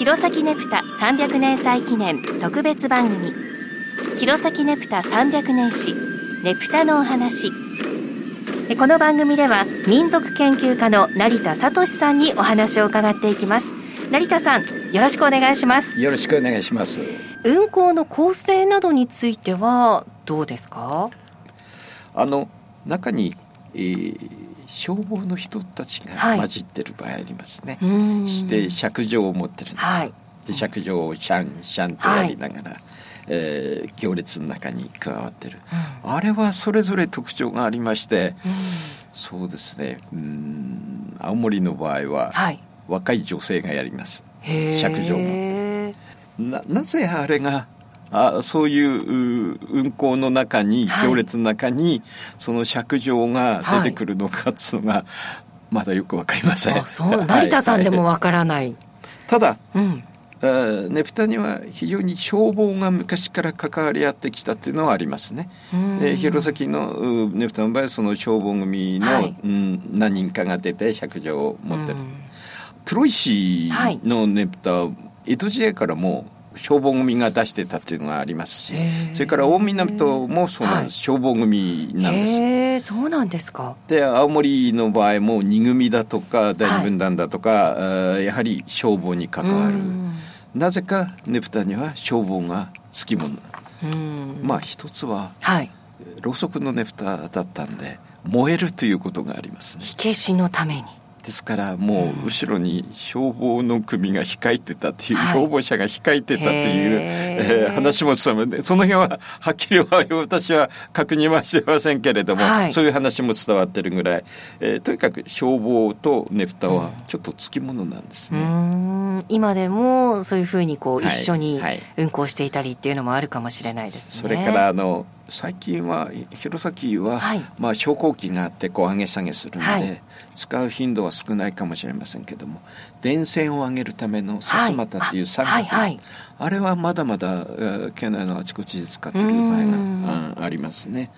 弘前ネプタ300年祭記念特別番組。弘前ネプタ300年史ネプタのお話。この番組では民族研究家の成田聡さんにお話を伺っていきます。成田さんよろしくお願いします。よろしくお願いします。運行の構成などについてはどうですか？あの中に、えー、消防の人たちが混じってる場合ありますね、はい、して尺状を持ってるんですよ、はい、で尺状をシャンシャンとやりながら、はい、えー、行列の中に加わってる、うん、あれはそれぞれ特徴がありまして、うん、そうですね。うん。青森の場合は、はい、若い女性がやります。尺状を持って。ななぜあれがあそういう運行の中に、行列の中にその尺状が出てくるのかっつうのが、まだよくわかりません。そう成田さんでもわからない。ただ、うんネプタには非常に消防が昔から関わり合ってきたっていうのはありますね。で弘前のネプタの場合はその消防組の、はい、うん、何人かが出て尺状を持ってる。黒石のネプタ、はい、江戸時代からも消防組が出してたっていうのがありますしそれから大港もそうなんです、消防組なんです。そうなんですか。で青森の場合も二組だとか第二分団だとか、はい、やはり消防に関わる。なぜかねぷたには消防がつきもの。まあ一つは、はい、ろうそくのねぷただったんで燃えるということがあります、ね、火消しのためにですからもう後ろに消防の組が控えてたっていう、はい、消防車が控えてたっていう、えー、話も伝わるその辺ははっきりは私は確認はしてませんけれども、はい、そういう話も伝わってるぐらい、えー、とにかく消防とねぷたはちょっとつきものなんですね。今でもそういうふうにこう一緒に運行していたりっていうのもあるかもしれないですね。それからあの最近は弘前は、はい、まあ昇降機があってこう上げ下げするので、はい、使う頻度は少ないかもしれませんけども電線を上げるためのさすまたっていう作業、はいはい、あれはまだまだ県内のあちこちで使っている場合がありますね。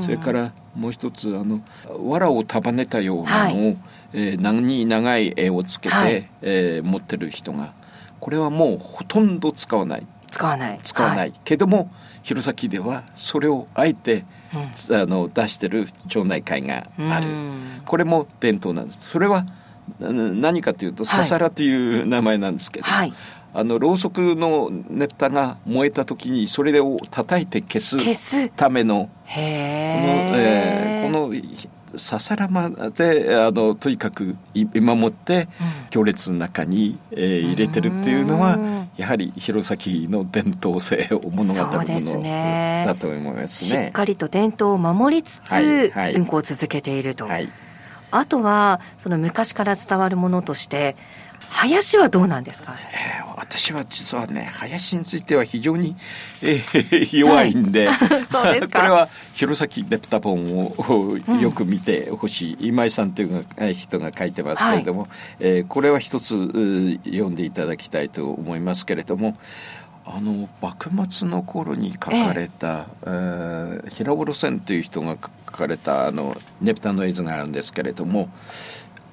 それからもう一つあの藁を束ねたようなのを、はい、えー、長い長い絵をつけて、はい、えー、持ってる人がこれはもうほとんど使わない。使わない。使わない。けども弘前ではそれをあえて、うん、あの出してる町内会がある、これも伝統なんです。それは何かというとささらという名前なんですけど、はい、あのろうそくのネタが燃えた時にそれを叩いて消すためのこの,、えー、このささらまであのとにかく今もって行列の中に、えー、入れてるっていうのはやはり弘前の伝統性を物語るものだと思いますね。しっかりと伝統を守りつつ、はいはい、運行を続けていると。はい、あとはその昔から伝わるものとして林はどうなんですか、えー、私は実はね林については非常に、えー、弱いんで、はい、そうですか？これは弘前ネプタポンをよく見てほしい、うん、今井さんという人が書いてますけれども、はい、えー、これは一つ読んでいただきたいと思いますけれどもあの幕末の頃に書かれた、ええ。ー、平五郎線という人が書かれたあのネプタの絵図があるんですけれども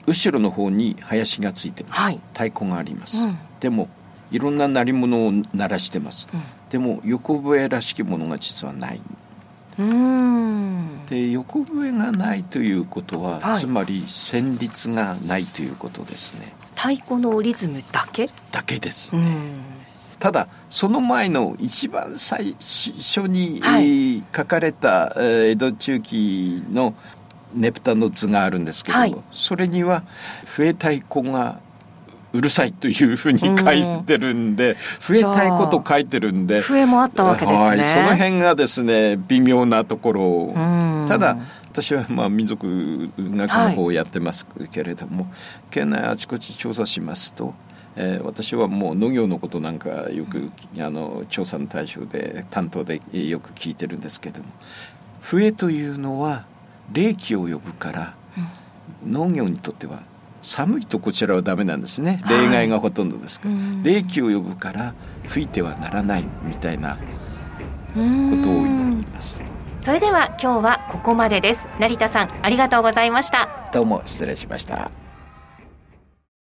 後ろの方に林がついてます、はい、太鼓があります、うん、でもいろんな鳴り物を鳴らしてます、うん、でも横笛らしきものが実はない。で横笛がないということは、はい、つまり旋律がないということですね。太鼓のリズムだけ？だけですね。ただその前の一番最初に、はい、書かれた江戸中期のねぷたの図があるんですけども、はい、それには笛太鼓がうるさいというふうに書いてるんで、笛太鼓と書いてるんで。笛もあったわけですね、はい、その辺がですね微妙なところただ私はまあ民族学の方をやってますけれども、はい、県内あちこち調査しますとえー、私はもう農業のことなんかよくあの調査の対象で担当でよく聞いてるんですけども笛というのは冷気を呼ぶから、うん、農業にとっては寒いとこちらはダメなんですね。例外がほとんどですから、はい、冷気を呼ぶから吹いてはならないみたいなことを言います。それでは今日はここまでです。成田さんありがとうございました。どうも失礼しました